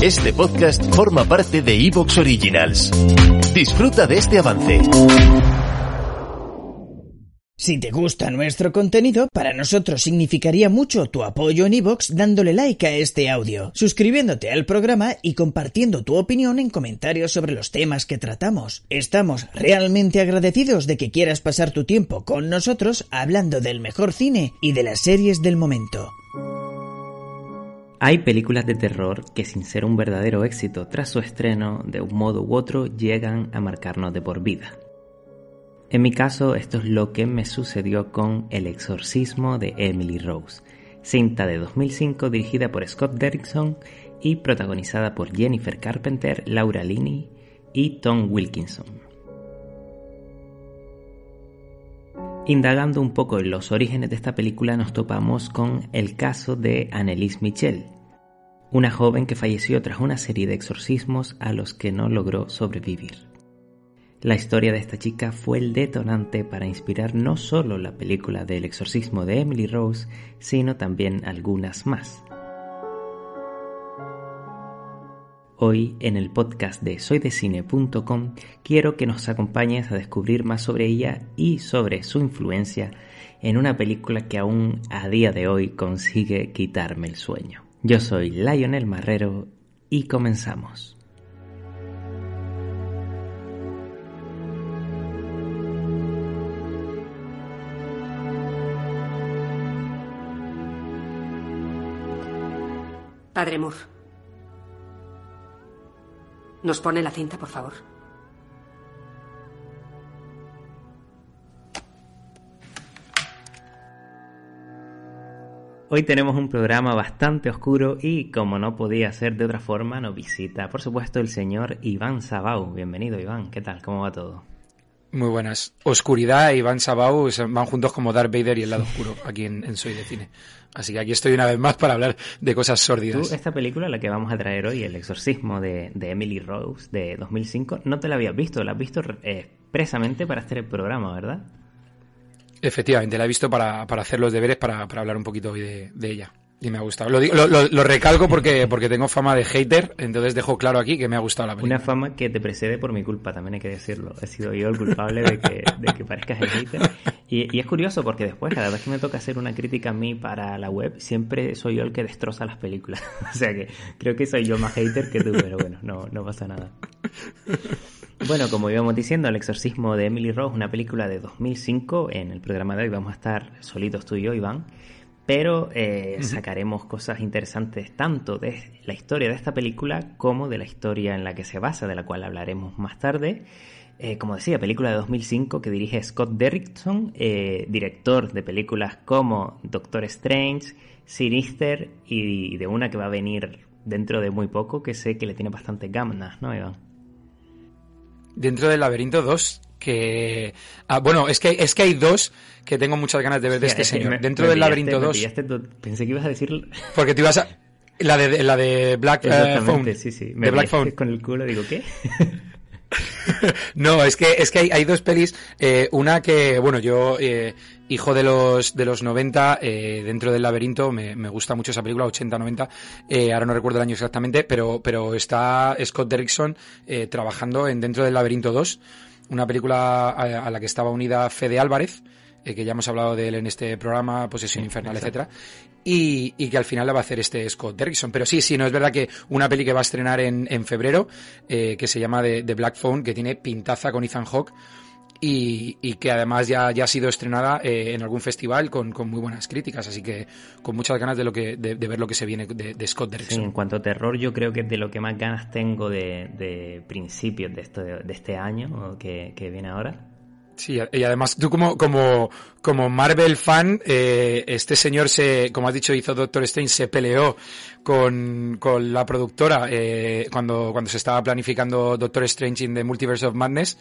Este podcast forma parte de Evox Originals. Disfruta de este avance. Si te gusta nuestro contenido, para nosotros significaría mucho tu apoyo en iVoox dándole like a este audio, suscribiéndote al programa y compartiendo tu opinión en comentarios sobre los temas que tratamos. Estamos realmente agradecidos de que quieras pasar tu tiempo con nosotros hablando del mejor cine y de las series del momento. Hay películas de terror que sin ser un verdadero éxito tras su estreno, de un modo u otro llegan a marcarnos de por vida. En mi caso, esto es lo que me sucedió con El exorcismo de Emily Rose, cinta de 2005 dirigida por Scott Derrickson y protagonizada por Jennifer Carpenter, Laura Linney y Tom Wilkinson. Indagando un poco en los orígenes de esta película nos topamos con el caso de Annelise Michel, una joven que falleció tras una serie de exorcismos a los que no logró sobrevivir. La historia de esta chica fue el detonante para inspirar no solo la película del exorcismo de Emily Rose, sino también algunas más. Hoy en el podcast de soydecine.com quiero que nos acompañes a descubrir más sobre ella y sobre su influencia en una película que aún a día de hoy consigue quitarme el sueño. Yo soy Lionel Marrero y comenzamos. Padre Moore. ¿Nos pone la cinta, por favor? Hoy tenemos un programa bastante oscuro y, como no podía ser de otra forma, nos visita, por supuesto, el señor Iván Sabau. Bienvenido, Iván. ¿Qué tal? ¿Cómo va todo? Muy buenas. Oscuridad e Iván Sabau van juntos como Darth Vader y el lado oscuro aquí en, Soy de Cine. Así que aquí estoy una vez más para hablar de cosas sórdidas. Tú, esta película, la que vamos a traer hoy, El exorcismo de, Emily Rose de 2005, no te la habías visto, la has visto expresamente para hacer el programa, ¿verdad? Efectivamente, la he visto para, hacer los deberes para, hablar un poquito hoy de ella. Y me ha gustado. Lo, lo, recalco porque, porque tengo fama de hater, entonces dejo claro aquí que me ha gustado la película. Una fama que te precede por mi culpa, también hay que decirlo. He sido yo el culpable de que, de que parezcas el hater. Y, y, es curioso porque después, cada vez que me toca hacer una crítica a mí para la web, siempre soy yo el que destroza las películas. o sea que creo que soy yo más hater que tú, pero bueno, no, no pasa nada. Bueno, como íbamos diciendo, El exorcismo de Emily Rose, una película de 2005. En el programa de hoy vamos a estar solitos tú y yo, Iván pero eh, sacaremos cosas interesantes tanto de la historia de esta película como de la historia en la que se basa, de la cual hablaremos más tarde. Eh, como decía, película de 2005 que dirige Scott Derrickson, eh, director de películas como Doctor Strange, Sinister y de una que va a venir dentro de muy poco que sé que le tiene bastante ganas, ¿no, Iván? Dentro del laberinto 2, que... Ah, bueno, es que, es que hay dos que tengo muchas ganas de ver de este señor. Dentro del laberinto 2... Pensé que ibas a decir... Porque te ibas a... La de, la de Black eh, Phone. sí, sí. Me de Black Phone. con el culo, digo, ¿qué? no, es que, es que hay, dos pelis. Eh, una que, bueno, yo, eh, hijo de los, de los 90, eh, dentro del laberinto, me, me, gusta mucho esa película, 80-90, eh, ahora no recuerdo el año exactamente, pero, pero está Scott Derrickson eh, trabajando en Dentro del laberinto 2 una película a, la que estaba unida Fede Álvarez, eh, que ya hemos hablado de él en este programa, Posesión Infernal, etcétera, y, y, que al final la va a hacer este Scott Derrickson. Pero sí, sí, no es verdad que una peli que va a estrenar en, en febrero, eh, que se llama The, Black Phone, que tiene pintaza con Ethan Hawke, y, que además ya, ya ha sido estrenada eh, en algún festival con, muy buenas críticas, así que con muchas ganas de lo que de, ver lo que se viene de, Scott Derrickson. en cuanto a terror, yo creo que es de lo que más ganas tengo de, de principios de, esto, de este año que, que viene ahora. Sí, y además tú como, como, como Marvel fan, eh, este señor se, como has dicho, hizo Doctor Strange, se peleó con, con la productora eh, cuando, cuando se estaba planificando Doctor Strange in the Multiverse of Madness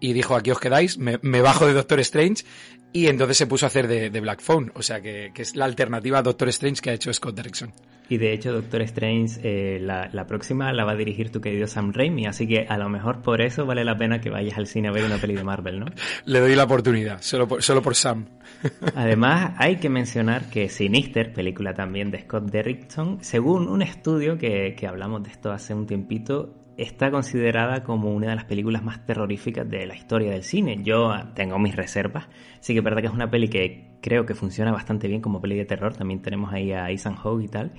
y dijo, aquí os quedáis, me, bajo de Doctor Strange y entonces se puso a hacer de, Black Phone, o sea que, es la alternativa a Doctor Strange que ha hecho Scott Derrickson. Y de hecho Doctor Strange, eh, la, la, próxima la va a dirigir tu querido Sam Raimi, así que a lo mejor por eso vale la pena que vayas al cine a ver una peli de Marvel, ¿no? Le doy la oportunidad, solo por, solo por Sam. Además, hay que mencionar que Sinister, película también de Scott Derrickson, según un estudio que, que hablamos de esto hace un tiempito, está considerada como una de las películas más terroríficas de la historia del cine. Yo tengo mis reservas. Sí que es verdad que es una peli que creo que funciona bastante bien como peli de terror. También tenemos ahí a Ethan Hawke y tal.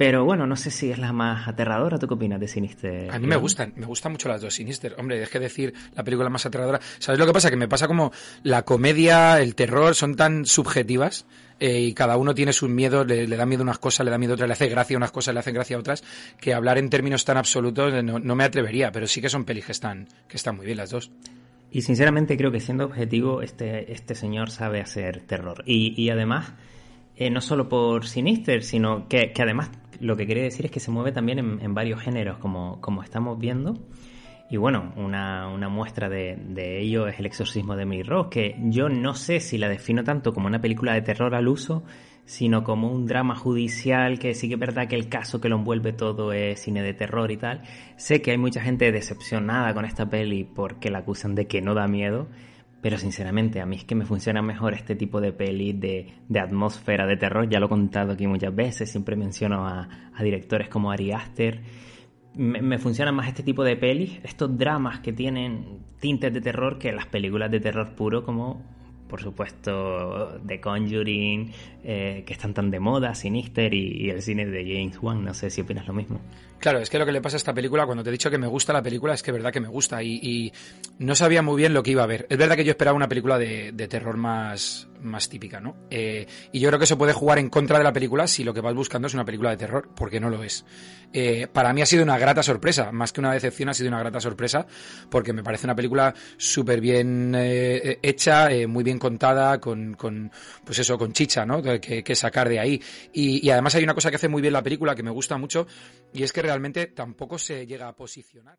Pero bueno, no sé si es la más aterradora. ¿Tú qué opinas de Sinister? A mí me gustan, me gustan mucho las dos. Sinister, hombre, es que decir la película más aterradora. ¿Sabes lo que pasa? Que me pasa como la comedia, el terror son tan subjetivas eh, y cada uno tiene sus miedos, le, da miedo unas cosas, le da miedo otras, le hace gracia unas cosas, le hacen gracia otras, que hablar en términos tan absolutos eh, no, me atrevería, pero sí que son pelis que están, que están muy bien las dos. Y sinceramente creo que siendo objetivo, este, este señor sabe hacer terror. Y, y además, eh, no solo por Sinister, sino que, que, además lo que quería decir es que se mueve también en, varios géneros, como, como estamos viendo. Y bueno, una, una muestra de, ello es El exorcismo de Emily que yo no sé si la defino tanto como una película de terror al uso, sino como un drama judicial, que sí que es verdad que el caso que lo envuelve todo es cine de terror y tal. Sé que hay mucha gente decepcionada con esta peli porque la acusan de que no da miedo, pero sinceramente a mí es que me funciona mejor este tipo de peli de, de atmósfera de terror, ya lo he contado aquí muchas veces, siempre menciono a, a directores como Ari Aster. Me, me, funcionan más este tipo de pelis, estos dramas que tienen tintes de terror que las películas de terror puro como por supuesto The Conjuring, eh, que están tan de moda, Sinister y, y, el cine de James Wan. No sé si opinas lo mismo. Claro, es que lo que le pasa a esta película, cuando te he dicho que me gusta la película, es que es verdad que me gusta y, no sabía muy bien lo que iba a ver. Es verdad que yo esperaba una película de, terror más, más típica, ¿no? Eh, y yo creo que eso puede jugar en contra de la película si lo que vas buscando es una película de terror, porque no lo es. Eh, para mí ha sido una grata sorpresa, más que una decepción, ha sido una grata sorpresa, porque me parece una película súper bien eh, hecha, muy bien contada, con, con, pues eso, con chicha, ¿no? Que, que sacar de ahí. Y además hay una cosa que hace muy bien la película que me gusta mucho, y es que realmente tampoco se llega a posicionar.